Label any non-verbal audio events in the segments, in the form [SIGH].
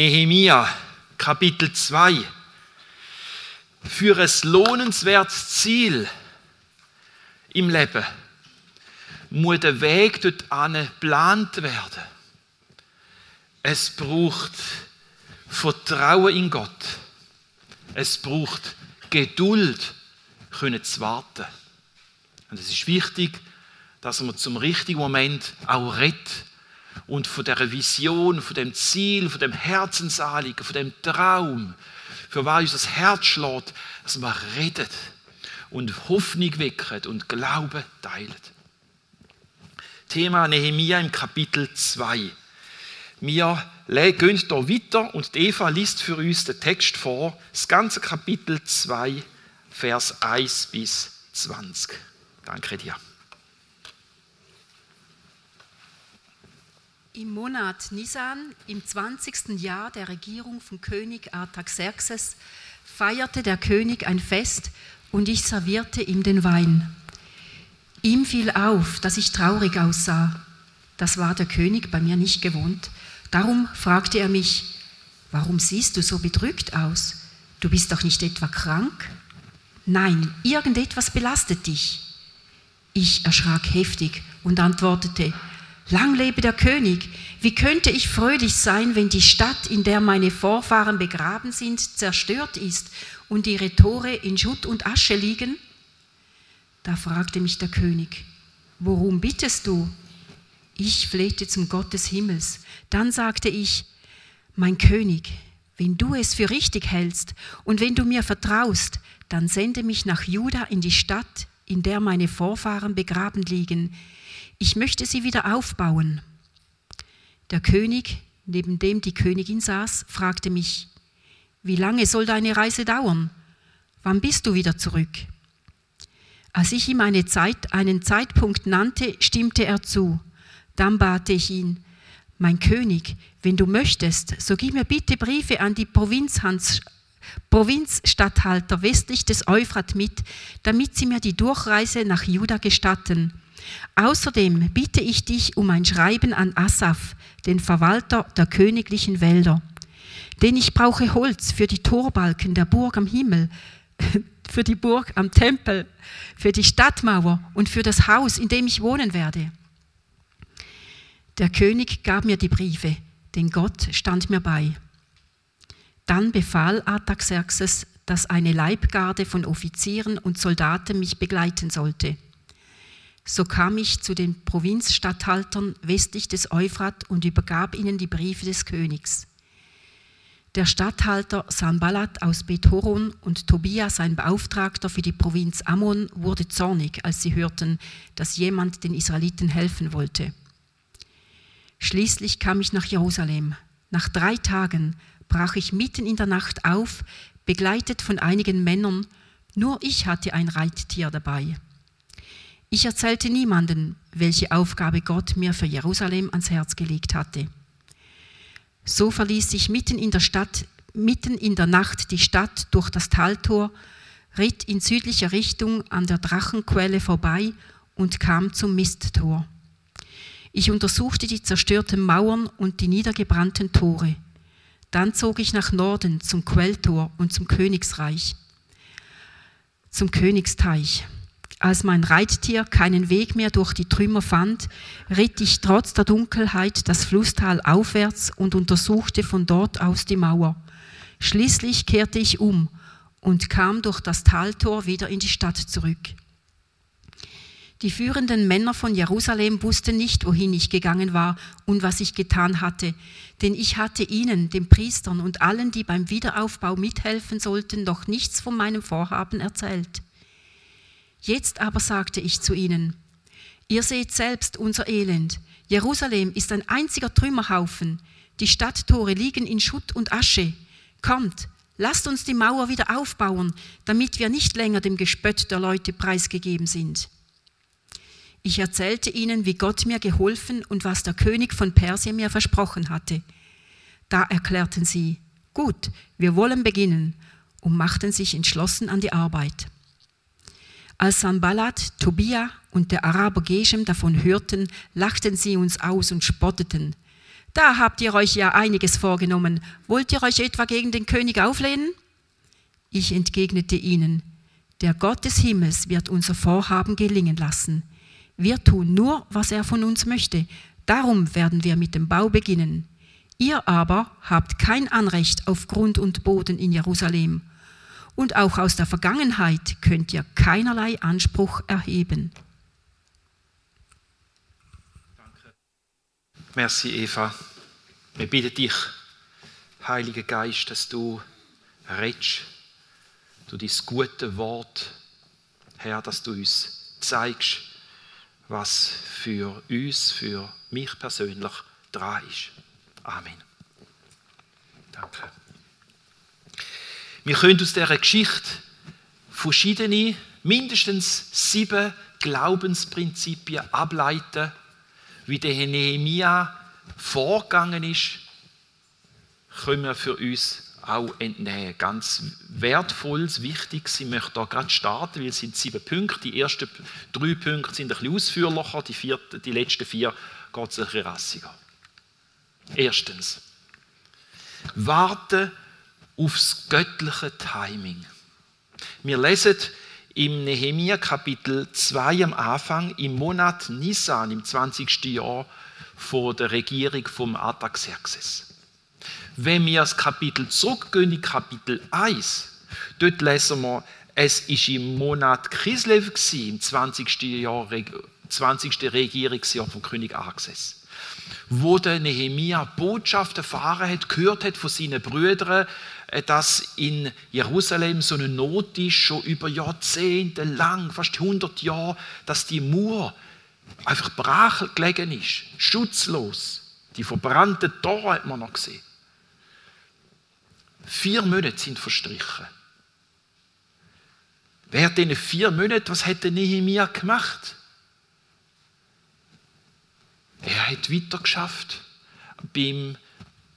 Nehemia, Kapitel 2. Für ein lohnenswertes Ziel im Leben muss der Weg dort geplant werden. Es braucht Vertrauen in Gott. Es braucht Geduld, können zu warten. Und es ist wichtig, dass man zum richtigen Moment auch redet und von der Vision, von dem Ziel, von dem Herzensanliegen, von dem Traum, für was unser Herz schlägt, dass man redet und Hoffnung wecken und Glauben teilt. Thema Nehemia im Kapitel 2. Wir gehen hier weiter und Eva liest für uns den Text vor, das ganze Kapitel 2, Vers 1 bis 20. Danke dir. Im Monat Nisan, im 20. Jahr der Regierung von König Artaxerxes, feierte der König ein Fest und ich servierte ihm den Wein. Ihm fiel auf, dass ich traurig aussah. Das war der König bei mir nicht gewohnt. Darum fragte er mich, warum siehst du so bedrückt aus? Du bist doch nicht etwa krank? Nein, irgendetwas belastet dich. Ich erschrak heftig und antwortete, Lang lebe der König. Wie könnte ich fröhlich sein, wenn die Stadt, in der meine Vorfahren begraben sind, zerstört ist und ihre Tore in Schutt und Asche liegen? Da fragte mich der König, worum bittest du? Ich flehte zum Gott des Himmels. Dann sagte ich, mein König, wenn du es für richtig hältst und wenn du mir vertraust, dann sende mich nach Juda in die Stadt, in der meine Vorfahren begraben liegen ich möchte sie wieder aufbauen. Der König, neben dem die Königin saß, fragte mich, wie lange soll deine Reise dauern? Wann bist du wieder zurück? Als ich ihm eine Zeit, einen Zeitpunkt nannte, stimmte er zu. Dann bat ich ihn, mein König, wenn du möchtest, so gib mir bitte Briefe an die Provinzhans, Provinzstatthalter westlich des Euphrat mit, damit sie mir die Durchreise nach Juda gestatten. Außerdem bitte ich dich um ein Schreiben an Asaf, den Verwalter der königlichen Wälder. Denn ich brauche Holz für die Torbalken der Burg am Himmel, [LAUGHS] für die Burg am Tempel, für die Stadtmauer und für das Haus, in dem ich wohnen werde. Der König gab mir die Briefe, denn Gott stand mir bei. Dann befahl Artaxerxes, dass eine Leibgarde von Offizieren und Soldaten mich begleiten sollte. So kam ich zu den Provinzstatthaltern westlich des Euphrat und übergab ihnen die Briefe des Königs. Der Statthalter Sanballat aus Bethoron und Tobia, sein Beauftragter für die Provinz Ammon, wurde zornig, als sie hörten, dass jemand den Israeliten helfen wollte. Schließlich kam ich nach Jerusalem. Nach drei Tagen brach ich mitten in der Nacht auf, begleitet von einigen Männern. Nur ich hatte ein Reittier dabei. Ich erzählte niemanden, welche Aufgabe Gott mir für Jerusalem ans Herz gelegt hatte. So verließ ich mitten in der Stadt, mitten in der Nacht die Stadt durch das Taltor, ritt in südlicher Richtung an der Drachenquelle vorbei und kam zum Misttor. Ich untersuchte die zerstörten Mauern und die niedergebrannten Tore. Dann zog ich nach Norden zum Quelltor und zum Königsreich, zum Königsteich. Als mein Reittier keinen Weg mehr durch die Trümmer fand, ritt ich trotz der Dunkelheit das Flusstal aufwärts und untersuchte von dort aus die Mauer. Schließlich kehrte ich um und kam durch das Taltor wieder in die Stadt zurück. Die führenden Männer von Jerusalem wussten nicht, wohin ich gegangen war und was ich getan hatte, denn ich hatte ihnen, den Priestern und allen, die beim Wiederaufbau mithelfen sollten, noch nichts von meinem Vorhaben erzählt. Jetzt aber sagte ich zu ihnen, ihr seht selbst unser Elend. Jerusalem ist ein einziger Trümmerhaufen. Die Stadttore liegen in Schutt und Asche. Kommt, lasst uns die Mauer wieder aufbauen, damit wir nicht länger dem Gespött der Leute preisgegeben sind. Ich erzählte ihnen, wie Gott mir geholfen und was der König von Persien mir versprochen hatte. Da erklärten sie, gut, wir wollen beginnen und machten sich entschlossen an die Arbeit. Als Sanballat, Tobia und der Araber Geshem davon hörten, lachten sie uns aus und spotteten. Da habt ihr euch ja einiges vorgenommen. Wollt ihr euch etwa gegen den König auflehnen? Ich entgegnete ihnen, der Gott des Himmels wird unser Vorhaben gelingen lassen. Wir tun nur, was er von uns möchte. Darum werden wir mit dem Bau beginnen. Ihr aber habt kein Anrecht auf Grund und Boden in Jerusalem. Und auch aus der Vergangenheit könnt ihr keinerlei Anspruch erheben. Danke. Merci, Eva. Wir bitten dich, Heiliger Geist, dass du redest, du dein gute Wort, Herr, dass du uns zeigst, was für uns, für mich persönlich dran ist. Amen. Danke. Wir können aus dieser Geschichte verschiedene, mindestens sieben Glaubensprinzipien ableiten, wie der Nehemia vorgegangen ist, können wir für uns auch entnehmen. Ganz wertvolles, wichtiges. Ich möchte da gerade starten, weil es sind sieben Punkte. Die ersten drei Punkte sind ein bisschen ausführlicher, die, vierte, die letzten vier geht es ein bisschen rassiger. Erstens, warten aufs göttliche Timing. Wir lesen im Nehemia Kapitel 2 am Anfang, im Monat Nisan, im 20. Jahr vor der Regierung vom Artaxerxes. Wenn wir das Kapitel zurückgehen, in Kapitel 1, dort lesen wir, es ist im Monat Kislev, im 20. Jahr, 20. Regierungsjahr von König Arxes wo der Nehemia Botschaft erfahren hat, gehört hat von seinen Brüdern, dass in Jerusalem so eine Not ist, schon über Jahrzehnte lang, fast 100 Jahre, dass die Mauer einfach brach gelegen ist, schutzlos. Die verbrannten Tore hat man noch gesehen. Vier Monate sind verstrichen. Während diesen vier Monaten, was hat der Nehemia gemacht? Er hat weitergeschafft beim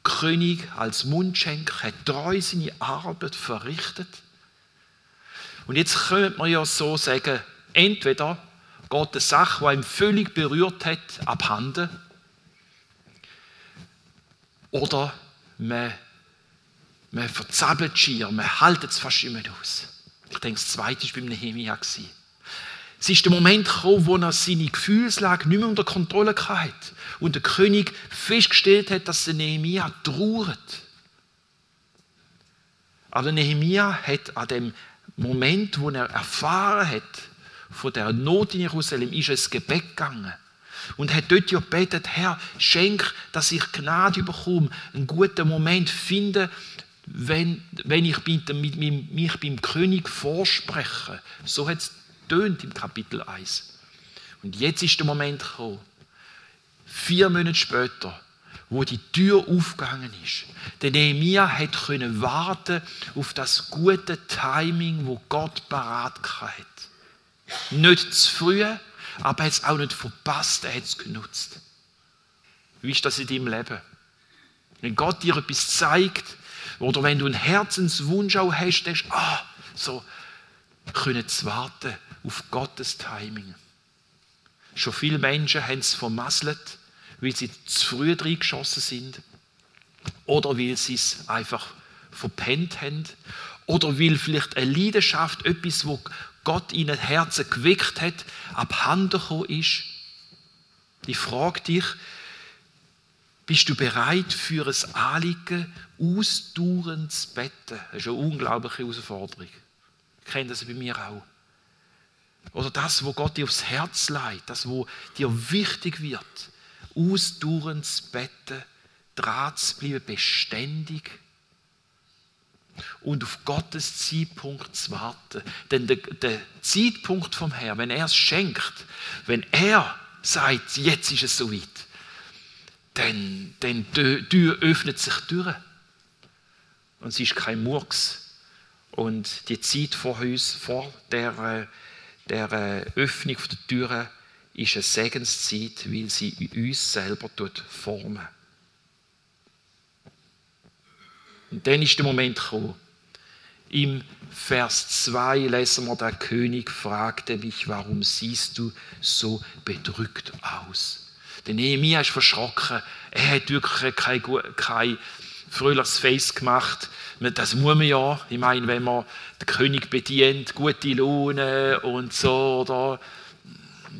König als Mundschenk, hat treu seine Arbeit verrichtet. Und jetzt könnte man ja so sagen, entweder geht eine Sache, die ihn völlig berührt hat, abhanden, oder man, man verzappelt schier, man haltet es fast immer aus. Ich denke, das Zweite war beim Nehemiah. Es ist der Moment gekommen, wo er seine Gefühlslage nicht mehr unter Kontrolle hatte und der König festgestellt hat, dass der Nehemia trauert. Aber Nehemia hat an dem Moment, wo er erfahren hat, von der Not in Jerusalem, ist es Gebet gegangen. Und hat dort ja gebetet, Herr, schenk, dass ich Gnade bekomme, einen guten Moment finde, wenn, wenn ich mich beim König vorspreche. So hat es im Kapitel 1. Und jetzt ist der Moment gekommen, vier Monate später, wo die Tür aufgegangen ist. Der Nehemia hat können warten auf das gute Timing, wo Gott parat hat. Nicht zu früh, aber er hat es auch nicht verpasst, er hat es genutzt. Wie ist das in deinem Leben? Wenn Gott dir etwas zeigt, oder wenn du einen Herzenswunsch auch hast, denkst, ah, so, können zu warten auf Gottes Timing. Schon viele Menschen haben es vermasselt, weil sie zu früh reingeschossen sind oder weil sie es einfach verpennt haben oder weil vielleicht eine Leidenschaft, etwas, wo Gott ihnen Herzen geweckt hat, abhanden gekommen ist. Ich frage dich, bist du bereit für ein Anliegen ausdauernd zu beten? Das ist eine unglaubliche Herausforderung. Ich kenne das bei mir auch. Oder das, wo Gott dir aufs Herz leitet, das, wo dir wichtig wird, ausdauernd zu beten, dran zu bleiben, beständig und auf Gottes Zeitpunkt zu warten. Denn der, der Zeitpunkt vom Herrn, wenn er es schenkt, wenn er sagt, jetzt ist es soweit, dann, dann die Tür öffnet sich durch. Und es ist kein Murks. Und die Zeit vor uns, vor der der äh, Öffnung der Türen ist eine Segenszeit, weil sie uns selber formen. Und dann ist der Moment gekommen. Im Vers 2 lesen wir, der König fragte mich, warum siehst du so bedrückt aus? Der Nehemiah ist verschrocken. Er hat wirklich kein, kein fröhliches Face gemacht. Das muss man ja. Ich meine, wenn man den König bedient, gute Laune und so, oder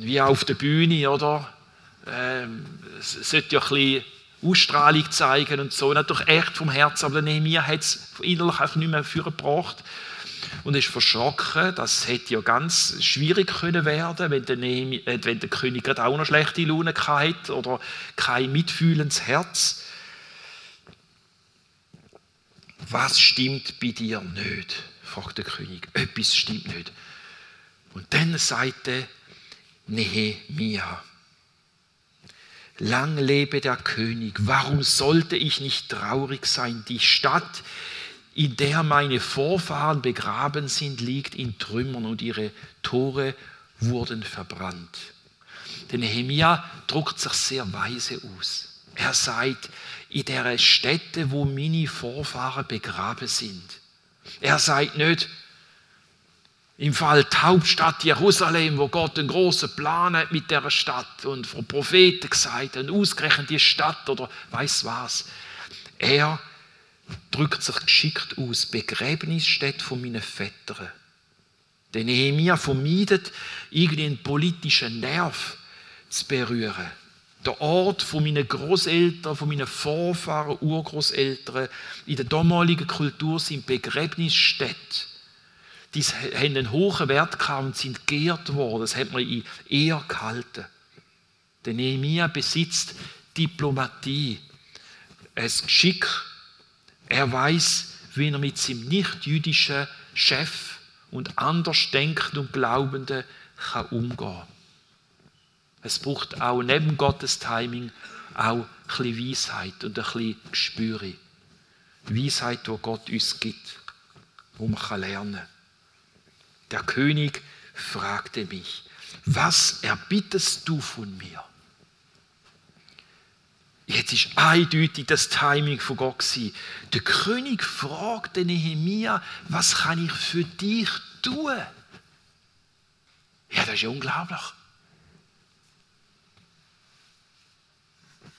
wie auf der Bühne, oder? Ähm, es sollte ja ein bisschen Ausstrahlung zeigen und so. Natürlich echt vom Herzen, aber Nehemiah hat es innerlich einfach nicht mehr vorgebracht und ist verschrocken. Das hätte ja ganz schwierig können werden, wenn der, Nehemiah, äh, wenn der König gerade auch noch schlechte Laune hatte oder kein mitfühlendes Herz. Was stimmt bei dir nicht? fragt der König. Etwas stimmt nicht. Und dann sagte Nehemiah, Lang lebe der König, warum sollte ich nicht traurig sein? Die Stadt, in der meine Vorfahren begraben sind, liegt in Trümmern und ihre Tore wurden verbrannt. Der Nehemia druckt sich sehr weise aus. Er sagt, in der Stätte, wo meine Vorfahren begraben sind. Er sagt nicht, im Fall die Hauptstadt Jerusalem, wo Gott einen großen Plan hat mit der Stadt und von Propheten gesagt und ausgerechnet die Stadt oder weiß was. Er drückt sich geschickt aus, Begräbnisstätte von meinen Vätern. Der Nehemiah vermeidet, irgendeinen politischen Nerv zu berühren. Der Ort von meinen Großeltern, von meinen Vorfahren, Urgroßeltern in der damaligen Kultur sind Begräbnisstätten die haben einen hohen Wert gehabt und sind geehrt worden. Das hat man in Ehr gehalten. Der Nehemiah besitzt Diplomatie, ein Geschick. Er weiß, wie er mit seinem nicht-jüdischen Chef und Andersdenkenden und Glaubenden kann umgehen kann. Es braucht auch neben Gottes Timing auch ein bisschen Weisheit und ein bisschen Gespüre. Weisheit, die Gott uns gibt, wo man lernen kann. Der König fragte mich, was erbittest du von mir? Jetzt ist eindeutig das Timing von Gott gewesen. Der König fragte Nehemia, was kann ich für dich tun? Ja, das ist ja unglaublich.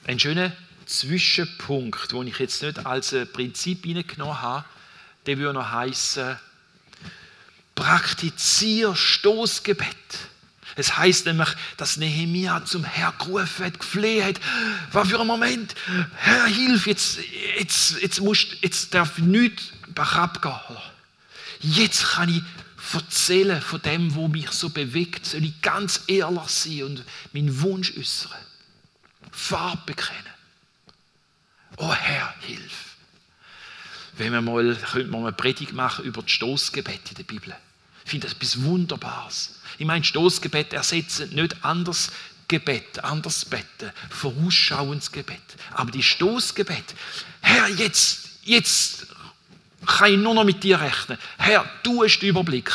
Ein schöner Zwischenpunkt, den ich jetzt nicht als Prinzip hineingenommen habe, der würde noch heißen, praktizier Stoßgebet. Es heißt nämlich, dass Nehemia zum Herr gerufen hat, gefleht hat. War für einen Moment, Herr, hilf, jetzt, jetzt, jetzt, musst, jetzt darf nichts bergab gehen. Jetzt kann ich erzählen von dem, was mich so bewegt. Soll ich ganz ehrlich sein und meinen Wunsch äußern. Farbe bekennen. Oh Herr, hilf wenn wir mal, könnte man eine Predigt machen über das Stoßgebet in der Bibel. Ich finde das etwas Wunderbares. Ich meine, Stoßgebet ersetzt nicht anders Gebet, anders Betten, vorausschauendes Gebet. Aber die Stoßgebet, Herr, jetzt, jetzt kann ich nur noch mit dir rechnen. Herr, du hast den Überblick.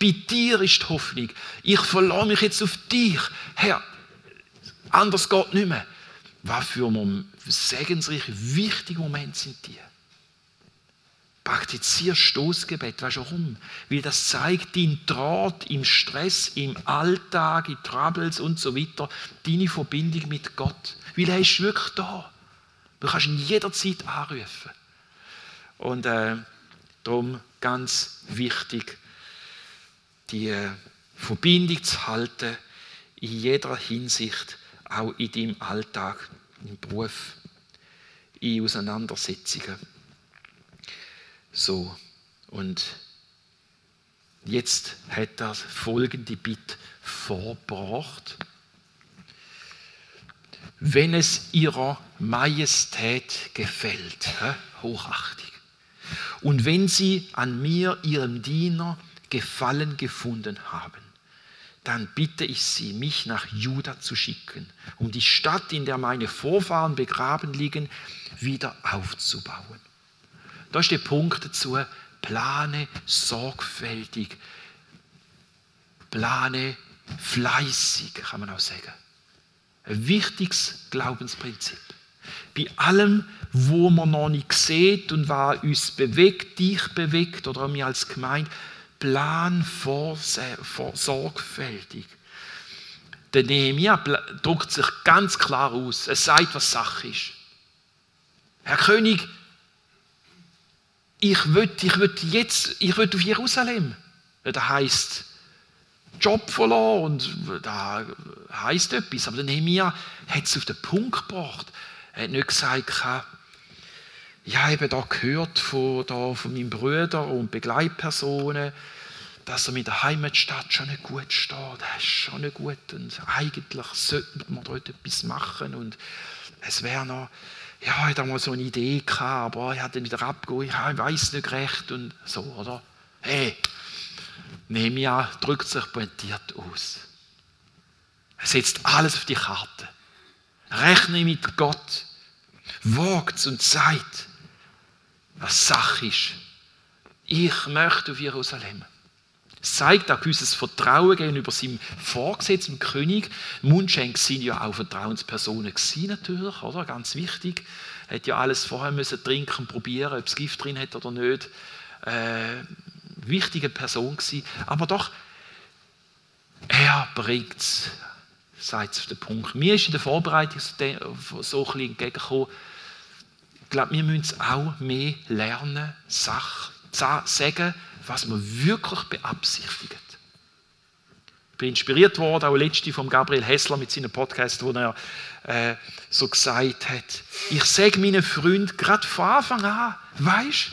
Bei dir ist die Hoffnung. Ich verlasse mich jetzt auf dich. Herr, anders geht nicht mehr. Was für segensreiche, wichtige Momente sind die? Praktizier Stoßgebet. Weißt du warum? Weil das zeigt dein Draht im Stress, im Alltag, in Troubles und so weiter, deine Verbindung mit Gott. Weil er ist wirklich da. Du kannst ihn jederzeit anrufen. Und äh, darum ganz wichtig, die Verbindung zu halten, in jeder Hinsicht, auch in deinem Alltag, im Beruf, in Auseinandersetzungen. So, und jetzt hat er folgende Bitte vorgebracht. Wenn es ihrer Majestät gefällt, hochachtig, und wenn sie an mir, ihrem Diener, Gefallen gefunden haben, dann bitte ich sie, mich nach Juda zu schicken, um die Stadt, in der meine Vorfahren begraben liegen, wieder aufzubauen. Da ist der Punkt dazu, plane sorgfältig, plane fleißig, kann man auch sagen. Ein wichtiges Glaubensprinzip. Bei allem, wo man noch nicht sieht und was uns bewegt, dich bewegt oder mir als Gemeinde, plan vor, vor, sorgfältig. Der Nehemiah drückt sich ganz klar aus. Er sagt, was Sache ist. Herr König, ich will, ich will jetzt, ich will auf Jerusalem. Das heißt Job verloren und da heißt etwas. Aber der Nehemiah hat es auf den Punkt gebracht. Er hat nicht gesagt, ich habe da gehört von, da, von meinen Brüdern und Begleitpersonen, dass er mit der Heimatstadt schon nicht gut steht. Das ist schon nicht gut und eigentlich sollte man dort etwas machen und es wäre noch, ja, ich hatte mal so eine Idee gehabt, aber ich hatte wieder abgegeben, ich weiß nicht recht und so, oder? Hey, Nehemia drückt sich pointiert aus. Er setzt alles auf die Karte. Rechne mit Gott. Wagt und sagt, was Sache ist. Ich möchte auf Jerusalem. Es zeigt auch gewisses Vertrauen gegenüber seinem Vorgesetzten, König. Mundschenk sind ja auch Vertrauenspersonen gewesen, natürlich, oder? Ganz wichtig. Hat ja alles vorher müssen trinken, probieren, ob es Gift drin hat oder nicht. Äh, wichtige Person gewesen. Aber doch, er bringt es, sagt auf den Punkt. Mir ist in der Vorbereitung so ein bisschen entgegengekommen, ich glaube, wir müssen auch mehr lernen, Sachen sagen, was man wirklich beabsichtigt. Ich bin inspiriert worden, auch letzte von Gabriel Hessler mit seinem Podcast, wo er äh, so gesagt hat, ich sage meinen Freunden gerade von Anfang an, weißt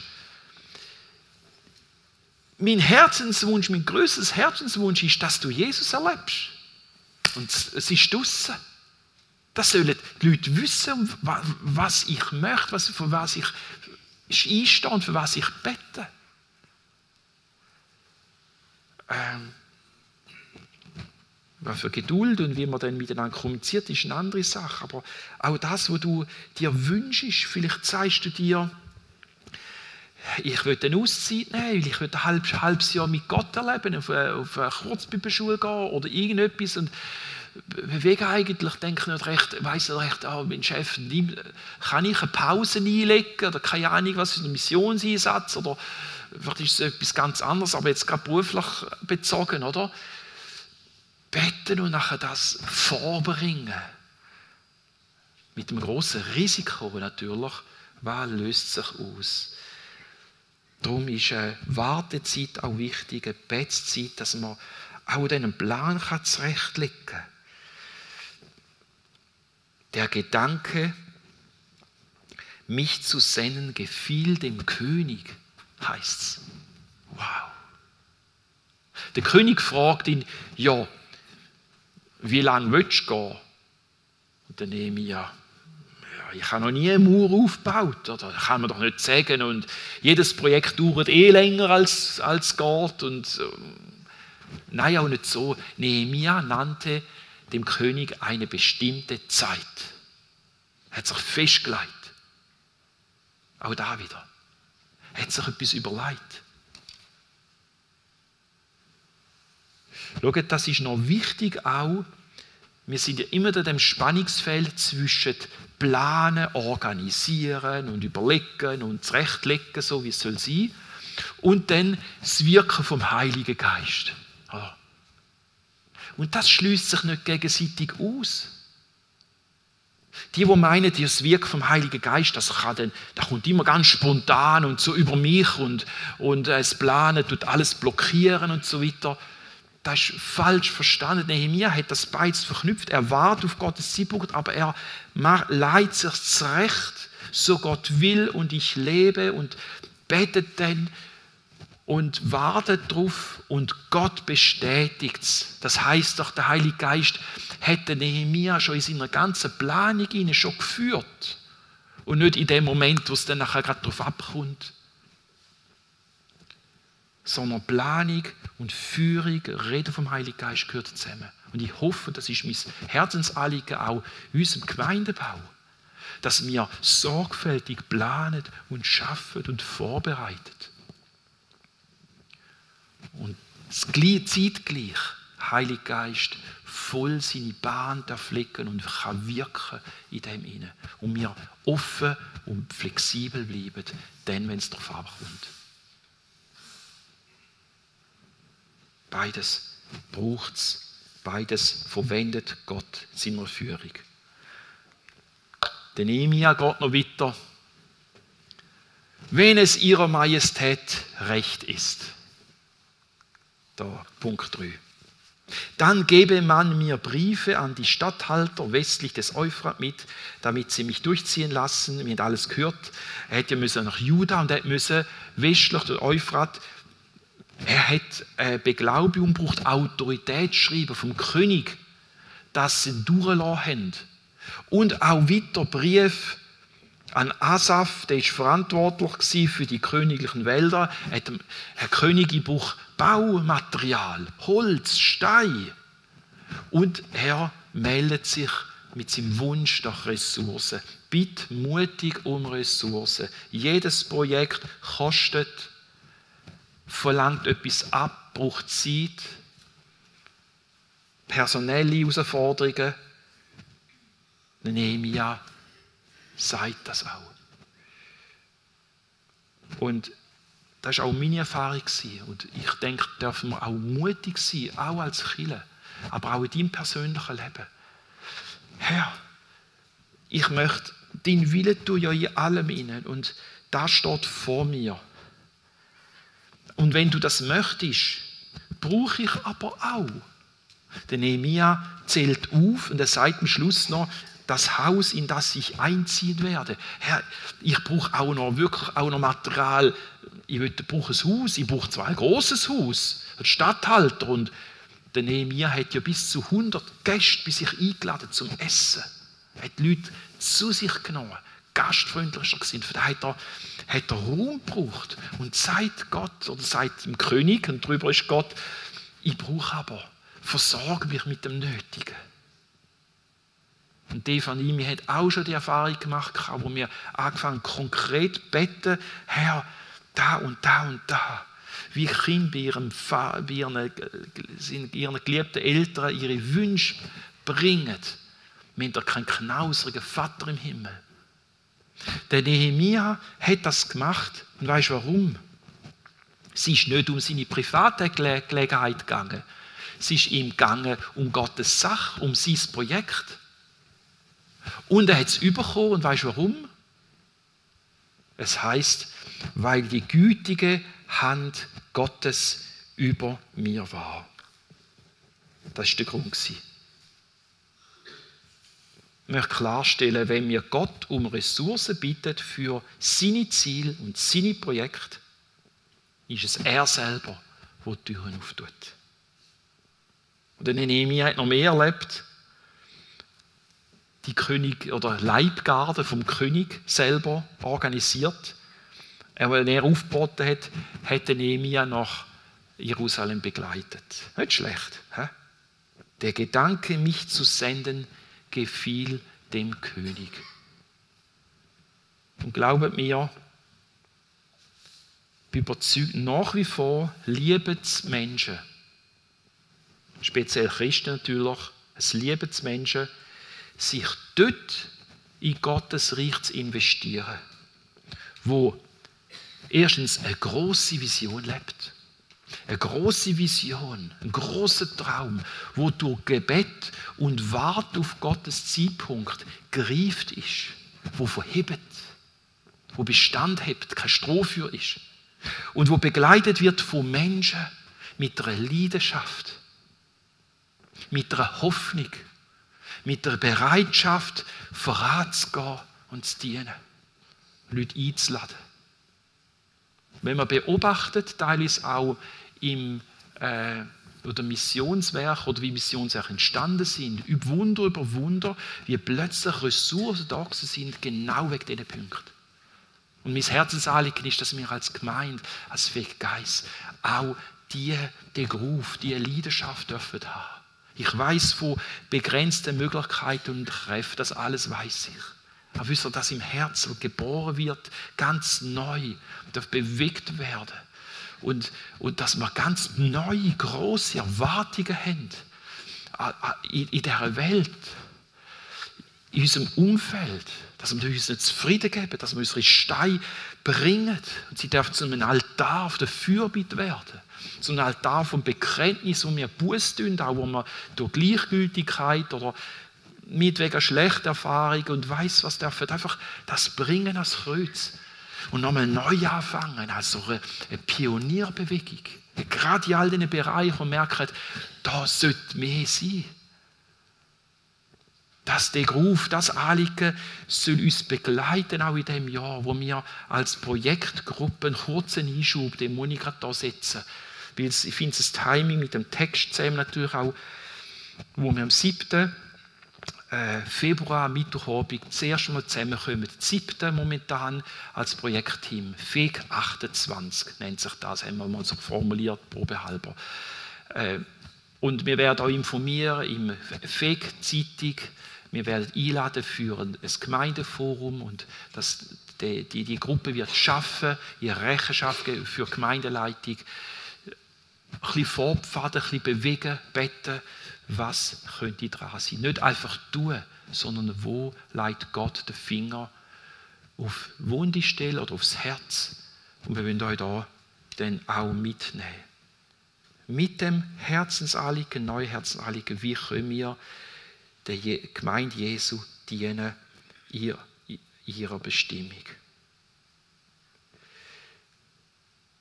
mein Herzenswunsch, mein größtes Herzenswunsch ist, dass du Jesus erlebst. Und es ist draussen. Das sollen die Leute wissen, was ich möchte, für was ich einstehe und für was ich bete. Ähm, für Geduld und wie man dann miteinander kommuniziert, ist eine andere Sache. Aber auch das, was du dir wünschst, vielleicht zeigst du dir, ich will eine Auszeit nehmen, weil ich will ein halbes, halbes Jahr mit Gott erleben, auf eine, auf eine Kurzbibelschule gehen oder irgendetwas und bewege eigentlich, denke nicht recht, weiss nicht recht, oh, mein Chef, kann ich eine Pause einlegen oder keine Ahnung, was ist ein Missionseinsatz oder vielleicht ist es etwas ganz anderes, aber jetzt gerade beruflich bezogen, oder? Betten und nachher das vorbringen. Mit dem großen Risiko natürlich, was löst sich aus? Darum ist eine Wartezeit auch wichtig, eine Bettzeit, dass man auch einen Plan zurechtlegen kann. Der Gedanke, mich zu senden, gefiel dem König heißt es. Wow. Der König fragt ihn, ja, wie lange willst du gehen? Und dann nehme ich, ja, ich habe noch nie eine Mauer aufgebaut, oder? Das kann man doch nicht sagen. Und jedes Projekt dauert eh länger als, als geht. Und, äh, nein, auch nicht so. Nehemia nannte dem König eine bestimmte Zeit. Er hat sich festgelegt. Auch da wieder hat sich etwas überlegt. Schaut, das ist noch wichtig auch. Wir sind ja immer in dem Spannungsfeld zwischen planen, organisieren und überlegen und zurechtlegen, so wie es soll sein, und dann das Wirken vom Heiligen Geist. Und das schließt sich nicht gegenseitig aus. Die, die meinen, das Wirken vom Heiligen Geist, das, kann dann, das kommt immer ganz spontan und so über mich und, und es planen, tut alles blockieren und so weiter. Das ist falsch verstanden. Nehemiah hat das beides verknüpft. Er wartet auf Gottes Zeitpunkt, aber er leitet sich zurecht, so Gott will und ich lebe und betet dann und wartet darauf und Gott bestätigt es. Das heißt doch, der Heilige Geist hätte Nehemia schon in seiner ganzen Planung schon geführt. Und nicht in dem Moment, wo es dann nachher gerade darauf abkommt. Sondern Planung und Führung, Reden vom Heiligen Geist gehört zusammen. Und ich hoffe, das ist mein Herzensanliegen auch in unserem Gemeindebau, dass wir sorgfältig planen und schaffen und vorbereiten und zeitgleich Heilig Geist voll seine Bahn flicken und kann wirken in dem inne und wir offen und flexibel bleiben, dann wenn es darauf ankommt. Beides braucht es Beides verwendet Gott seiner Führung. Der Nehemia geht noch weiter. Wenn es ihrer Majestät recht ist. Da, Punkt 3. Dann gebe man mir Briefe an die Statthalter westlich des Euphrat mit, damit sie mich durchziehen lassen. Haben alles gehört. Er hätte ja nach Juda und er müsse westlich des Euphrat. Er hat eine Beglaubigung braucht Autoritätsschreiben vom König, dass sie durchgelassen haben. Und auch weiter Brief an Asaf, der ist verantwortlich für die königlichen Wälder. Herr König, ich brauche Baumaterial, Holz, Stein. Und er meldet sich mit seinem Wunsch nach Ressourcen. Bitt mutig um Ressourcen. Jedes Projekt kostet, verlangt etwas ab, braucht Zeit, personelle Herausforderungen. Nehemia sagt das auch. Und das war auch meine Erfahrung. Und ich denke, dürfen wir auch mutig sein, auch als Killer, aber auch in deinem persönlichen Leben. Herr, ich möchte dein Wille tun ja in allem innen und das steht vor mir. Und wenn du das möchtest, brauche ich aber auch. Der Nehemiah zählt auf und er sagt am Schluss noch, das Haus, in das ich einziehen werde. Herr, ich brauche auch noch wirklich auch noch Material. Ich brauche ein Haus, ich brauche zwar ein großes Haus, ein Stadthalter und der Nehemiah hat ja bis zu 100 Gäste bei sich eingeladen zum Essen. Er hat die Leute zu sich genommen, gastfreundlicher gewesen. Für hat er, hat er Raum gebraucht und sagt Gott oder sagt dem König, und darüber ist Gott, ich brauche aber, versorge mich mit dem Nötigen. Und die von ihm hat auch schon die Erfahrung gemacht, wo wir angefangen konkret beten, Herr, da und da und da. Wie Kinder bei ihrem, bei ihren, ihren geliebten Eltern ihre Wünsche bringen. Wir haben da keinen knauserigen Vater im Himmel. Der Nehemia hat das gemacht. Und weißt du warum? Es ist nicht um seine private Gelegenheit gegangen. Es ist ihm gegangen um Gottes Sache, um sein Projekt. Und er hat es bekommen. Und weißt du warum? Es heißt, weil die gütige Hand Gottes über mir war. Das war der Grund. Ich möchte klarstellen, wenn wir Gott um Ressourcen bittet für seine Ziele und seine Projekte, ist es er selber, der die Türen auftut. Und der Nehemiah hat noch mehr erlebt die König oder Leibgarde vom König selber organisiert. Er, wenn er aufgeboten hat, hätte Nehemiah nach Jerusalem begleitet. Nicht schlecht. He? Der Gedanke, mich zu senden, gefiel dem König. Und glaubet mir, überzeugt nach wie vor, liebet Menschen, speziell Christen natürlich, es liebet Menschen, sich dort in Gottes Reich zu investieren, wo erstens eine große Vision lebt. Eine große Vision, ein großer Traum, wo durch Gebet und Wart auf Gottes Zeitpunkt greift ist, wo verhebt, wo Bestand hebt, kein Stroh für ist und wo begleitet wird von Menschen mit einer Leidenschaft, mit einer Hoffnung, mit der Bereitschaft, voranzugehen und zu dienen, Leute einzuladen. Wenn man beobachtet, teilweise auch im äh, oder Missionswerk oder wie Missionswerke entstanden sind, über Wunder über Wunder, wie plötzlich Ressourcen da sind, genau wegen diesen Punkten. Und mein Herzensanliegen ist, dass wir als Gemeinde, als Geist auch die, den Ruf, die Leidenschaft dürfen haben. Ich weiß von begrenzten Möglichkeiten und Kräften, das alles weiß ich. Aber wisst ihr, dass im Herzen geboren wird, ganz neu, darf bewegt werden. Und, und dass wir ganz neue, große Erwartungen haben in, in dieser Welt, in unserem Umfeld, dass wir uns nicht zufrieden geben, dass wir unsere Steine bringen und sie dürfen zu einem Altar auf der Fürbitte werden So ein Altar vom Bekenntnis, wo wir Buß tun, auch wo wir durch Gleichgültigkeit oder mit wegen schlechter Erfahrung und weiß was dürfen, einfach das bringen als Kreuz und nochmal neu anfangen, also eine, eine Pionierbewegung. Gerade in all diesen Bereichen, wo man da sollte mehr sein. Dass der Ruf, das Anliegen soll uns begleiten, auch in dem Jahr, wo wir als Projektgruppe einen kurzen Einschub, den gerade da setzen. Weil ich finde das Timing mit dem Text zusammen natürlich auch, wo wir am 7. Äh, Februar, Mittwochabend, das erste Mal zusammenkommen. Das siebte momentan als Projektteam. FEG 28 nennt sich das, haben wir mal so formuliert, probehalber. Äh, und wir werden auch informieren im FEG-Zeitung. Wir werden einladen für ein Gemeindeforum und das, die, die, die Gruppe wird schaffen, ihre Rechenschaft für Gemeindeleitung. Ein bisschen vorpfaden, ein bisschen bewegen, beten was könnte dran sein. Nicht einfach tun, sondern wo legt Gott den Finger auf Wundestelle oder aufs Herz. Und wir wollen euch da dann auch mitnehmen. Mit dem Herzensanliegen, neuen Herzensanliegen, wie können wir der Gemeinde Jesu dienen in ihrer Bestimmung.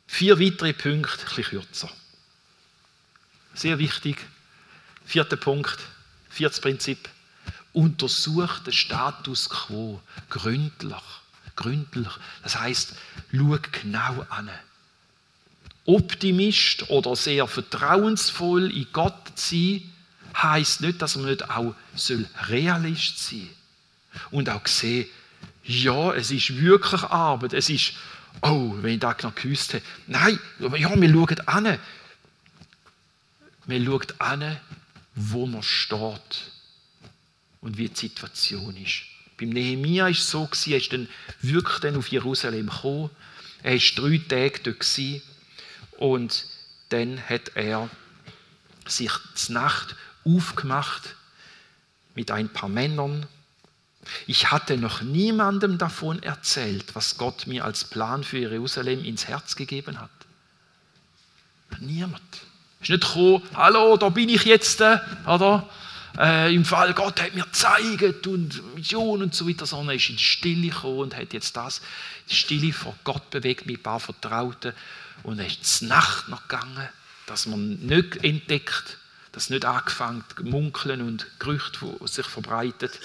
Vier weitere Punkte, ein bisschen kürzer. Sehr wichtig, Vierter Punkt, viertes Prinzip. Untersuch den Status quo gründlich. Gründlich. Das heißt, schau genau an. Optimist oder sehr vertrauensvoll in Gott sein, heißt nicht, dass man nicht auch Realist sein soll. Und auch sehen, ja, es ist wirklich Arbeit. Es ist, oh, wenn ich das noch gewusst hätte. Nein, ja, wir schauen an. Wir schauen an, wo man steht und wie die Situation ist. Beim Nehemia war es so, er ist dann wirklich dann auf Jerusalem gekommen. Er war drei Tage dort und dann hat er sich zur Nacht aufgemacht mit ein paar Männern. Ich hatte noch niemandem davon erzählt, was Gott mir als Plan für Jerusalem ins Herz gegeben hat. Niemand. Ist nicht gekommen, hallo, da bin ich jetzt, äh, oder? Äh, Im Fall, Gott hat mir gezeigt und Mission und so weiter, sondern er ist in die Stille gekommen und hat jetzt das, die Stille vor Gott bewegt mit ein paar Vertrauten und er ist zur Nacht noch gegangen, dass man nicht entdeckt, dass nicht angefangen munkeln und Gerüchte sich verbreitet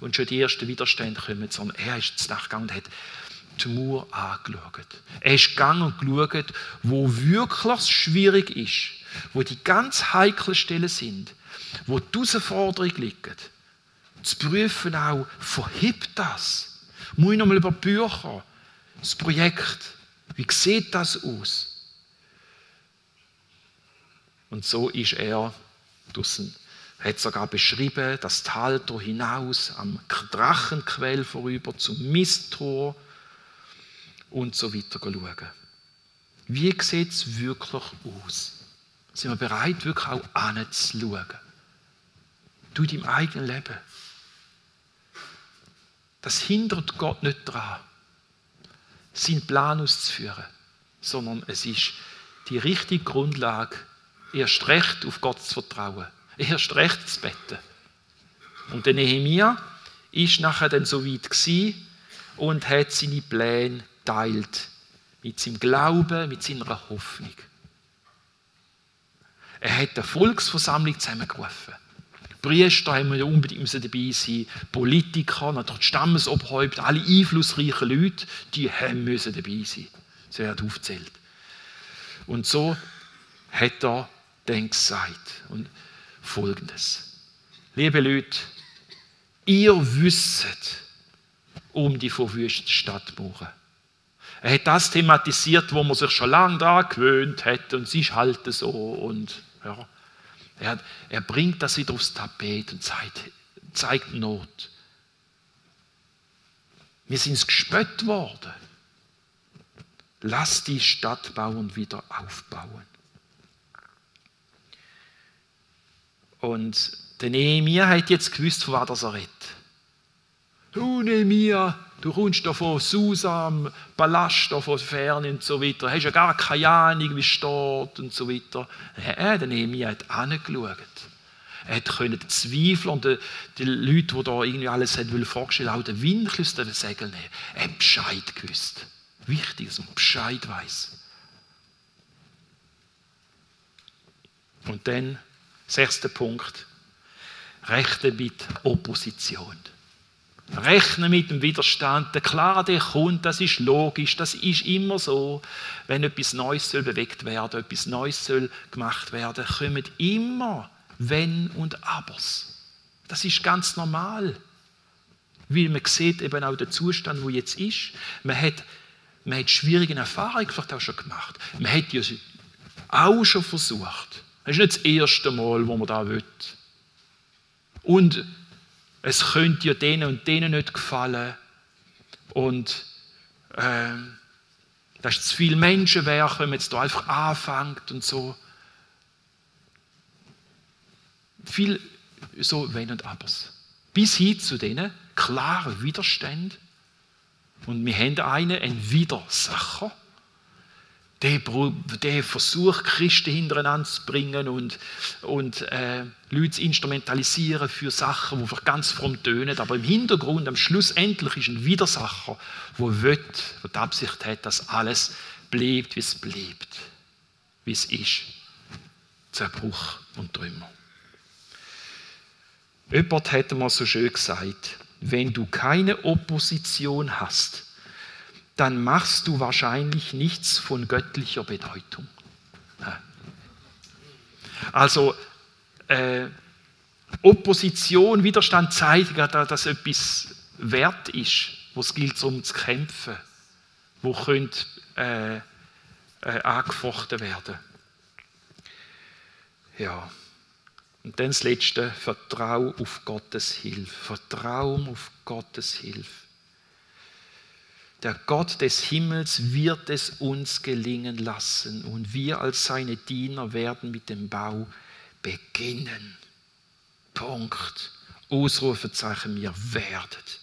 und schon die ersten Widerstände kommen, sondern er ist zur Nacht gegangen und hat die Mauer angeschaut. Er ist gegangen und geschaut, wo wirklich schwierig ist wo die ganz heiklen Stellen sind, wo die Herausforderung liegt, zu prüfen auch, verhebt das? Muss ich nochmal über Bücher, das Projekt, wie sieht das aus? Und so ist er draussen. Hat sogar beschrieben, das Tal hinaus am Drachenquell vorüber zum Misttor und so weiter schauen. Wie sieht es wirklich aus? Sind wir bereit, wirklich auch anzuschauen? Du deinem eigenen Leben. Das hindert Gott nicht daran, seinen Plan auszuführen, sondern es ist die richtige Grundlage, erst recht auf Gott zu vertrauen, erst recht zu beten. Und der Nehemia ist nachher dann so weit gewesen und hat seine Pläne teilt mit seinem Glauben, mit seiner Hoffnung. Er hat eine Volksversammlung zusammengerufen. Priester haben wir unbedingt dabei sein, Politiker, natürlich Stammesobhäupter, alle einflussreichen Leute, die haben müssen dabei sein. Sie werden aufgezählt. Und so hat er dann gesagt und folgendes. Liebe Leute, ihr wisst um die verwüstete Stadtmauern. Er hat das thematisiert, wo man sich schon lange daran gewöhnt hat und es ist halt so und ja. Er, er bringt das wieder aufs Tapet und zeigt, zeigt Not. Wir sind gespött worden. Lass die Stadtbauern wieder aufbauen. Und der Nehemiah hat jetzt gewusst, von was er redet. Du Nehemiah, Du kommst da von Susa, am Palast, da von Ferne und so weiter. Hast ja gar keine Ahnung, wie es steht und so weiter. Ja, der Nehemiah hat angeschaut. Er konnte zweifeln und die, Leute, die da irgendwie alles hat vorgestellt auch den Wind aus den Segeln nehmen. Er hat Bescheid gewusst. Wichtig, dass man Bescheid weiß. Und dann, sechster Punkt, rechne mit Opposition. Rechne mit dem Widerstand. Der klar, der kommt, das ist logisch, das ist immer so. Wenn etwas Neues soll bewegt werden, etwas Neues soll gemacht werden, kommen immer Wenn und Abers. Das ist ganz normal. Weil man sieht eben auch den Zustand, wo jetzt ist. Man hat, man hat schwierige Erfahrungen vielleicht auch schon gemacht. Man hat ja auch schon versucht. Das ist nicht das erste Mal, wo man da will. Und es könnte ja denen und denen nicht gefallen. Und äh, dass zu viele Menschen wären, wenn man jetzt da einfach anfängt und so. Viel so Wenn und Abers. Bis hin zu denen klaren Widerständen. Und wir haben einen, einen Widersacher der, der versucht, Christen hintereinander zu bringen und, und äh, Leute zu instrumentalisieren für Sachen, die ganz fromm tönen. Aber im Hintergrund, am Schluss endlich ist ein Widersacher, der will, der die Absicht hat, dass alles bleibt, wie es bleibt, wie es ist. Zerbruch und Trümmer. Jemand hat mal so schön gesagt, wenn du keine Opposition hast, dann machst du wahrscheinlich nichts von göttlicher Bedeutung. Also äh, Opposition, Widerstand zeigt, dass etwas wert ist, wo es gilt, um zu kämpfen, wo könnte äh, äh, angefochten werden. Ja. Und dann das Letzte, Vertrauen auf Gottes Hilfe. Vertrauen auf Gottes Hilfe. Der Gott des Himmels wird es uns gelingen lassen und wir als seine Diener werden mit dem Bau beginnen. Punkt. Ausrufezeichen, wir werdet.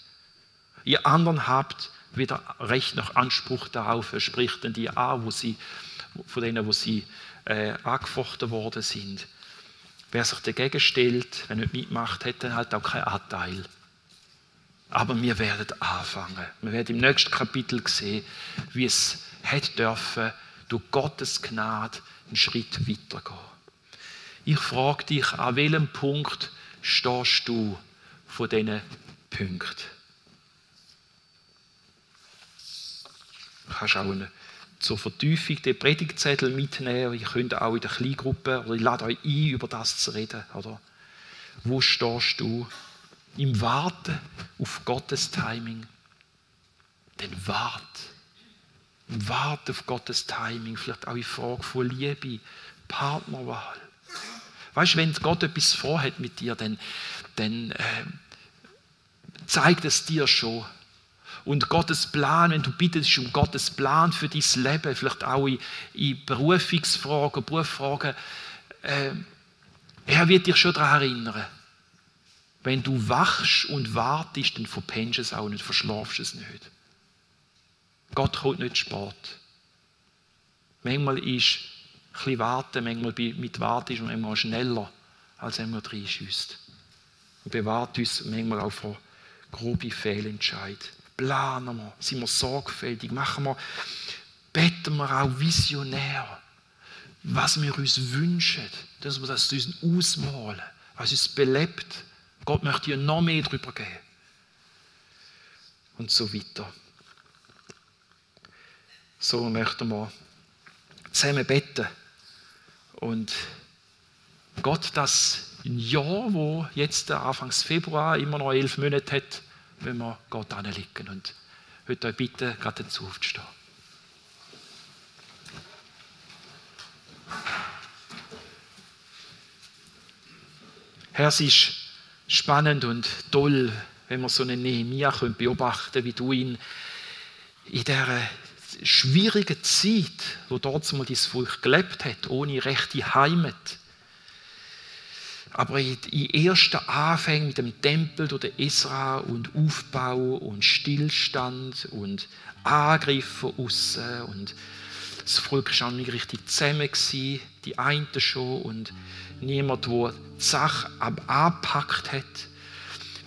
Ihr anderen habt weder Recht noch Anspruch darauf, er spricht denn die an, wo sie, von denen, wo sie äh, angefochten worden sind. Wer sich dagegen stellt, wer nicht mitmacht, hat dann halt auch keinen Anteil. Aber wir werden anfangen. Wir werden im nächsten Kapitel sehen, wie es hätte dürfen, durch Gottes Gnade einen Schritt weitergehen. Ich frage dich, an welchem Punkt stehst du von diesen Punkten? Du kannst auch eine, zur Vertiefung den Predigtzettel mitnehmen. Ihr könnt auch in der Kleingruppe, oder ich lade euch ein, über das zu reden. Oder? Wo stehst du? Im Warten auf Gottes Timing. Denn wart. Im Warten auf Gottes Timing, vielleicht auch in Frage von Liebe, Partnerwahl. Weißt du, wenn Gott etwas vorhat mit dir, dann, dann äh, zeigt es dir schon. Und Gottes Plan, wenn du bittest um Gottes Plan für dein Leben, vielleicht auch in, in Berufungsfragen, Berufsfragen, äh, er wird dich schon daran erinnern. Wenn du wachst und wartest, dann verpennst du es auch nicht, verschlafst es nicht. Gott kommt nicht spät. Manchmal ist ein bisschen warten, manchmal mit warten ist manchmal schneller, als wenn man reinschießt. Und bewahrt uns manchmal auch vor grobe Fehlentscheid. Planen wir, sind wir sorgfältig, machen wir, beten wir auch visionär, was wir uns wünschen, dass wir das uns ausmalen, was uns belebt Gott möchte dir noch mehr darüber geben. Und so weiter. So möchten wir zusammen beten. Und Gott das Jahr, wo jetzt Anfangs Februar immer noch elf Monate hat, wenn wir Gott anlegen. Und heute euch bitten, gerade dazu aufzustehen. Herr, es ist spannend und toll, wenn man so einen Nehemiah beobachten wie du ihn in dieser schwierigen Zeit, wo dort mal dieses Volk gelebt hat, ohne rechte Heimat, Aber in, ersten Anfängen mit dem Tempel durch den Esra und Aufbau und Stillstand und Angriff von außen und das Volk war auch nicht richtig zusammen, gewesen, die einen schon und niemand, der die Sache angepackt hat,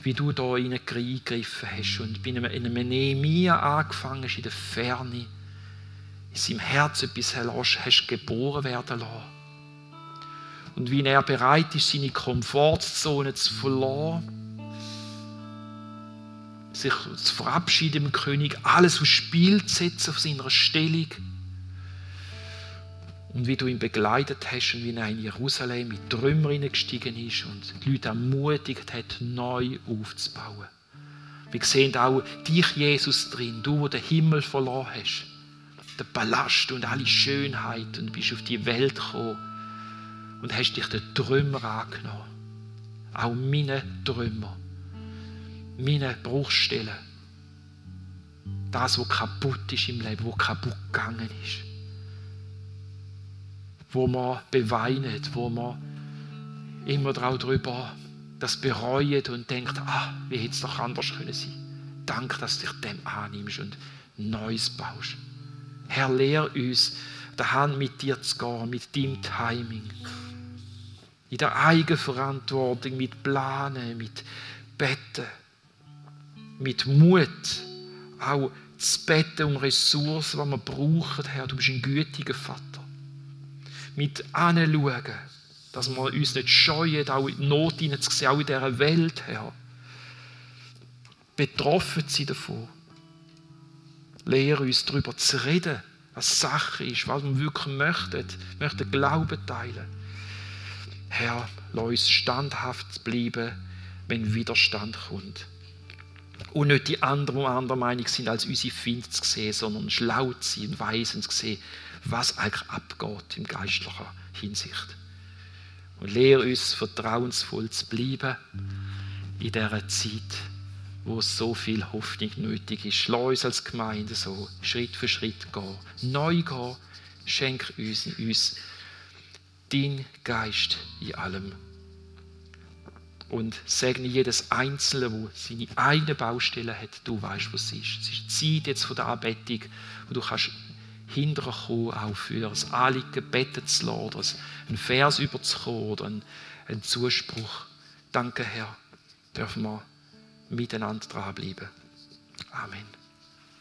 wie du da eingegriffen hast und bei einem, in Nehemiah angefangen hast, in der Ferne, in seinem Herz etwas hast geboren werden lassen. Und wie er bereit ist, seine Komfortzone zu verlassen, sich zu verabschieden im König, alles aufs Spiel zu setzen auf seiner Stellung. Und wie du ihn begleitet hast und wie er in Jerusalem mit Trümmern gestiegen ist und die Leute ermutigt hat, neu aufzubauen. Wir sehen auch dich, Jesus, drin, du, wo den Himmel verloren hast, den Ballast und alle Schönheit und bist auf die Welt gekommen und hast dich den Trümmer angenommen. Auch meine Trümmer, meine Bruchstellen, das, was kaputt ist im Leben, was kaputt gegangen ist wo man beweinet, wo man immer darüber das bereut und denkt, ah, wie hätte es doch anders können sein. Danke, dass du dich dem annimmst und Neues baust. Herr, lehr uns, der Hand mit dir zu gehen, mit deinem Timing. In der Eigenverantwortung, mit Planen, mit Betten, mit Mut, auch zu beten um Ressourcen, die wir brauchen, Herr. Du bist ein gütiger Vater mit anschauen, dass wir uns nicht scheuen, auch in die Not hineinzusehen, auch in dieser Welt, Herr. Betroffen sind davon. Lehre uns darüber zu reden, was Sache ist, was wir wirklich möchten, wir möchten Glauben teilen. Herr, lass uns standhaft bleiben, wenn Widerstand kommt. Und nicht die anderen, die anderer Meinung sind, als unsere Finde zu sehen, sondern schlau zu sein und weisen zu sehen, was eigentlich abgeht im geistlichen Hinsicht. Und lehre uns, vertrauensvoll zu bleiben in dieser Zeit, wo so viel Hoffnung nötig ist. Lass uns als Gemeinde so Schritt für Schritt gehen, neu gehen. Schenk uns, uns dein Geist in allem. Und segne jedes Einzelne, wo seine eigene Baustelle hat. Du weißt, was es ist. Es ist Zeit jetzt von der Anbetung, wo du kannst hinterkommen, auch für das Anliegen beten zu lassen, oder einen Vers überzukommen oder einen Zuspruch. Danke, Herr, dürfen wir miteinander dranbleiben. Amen.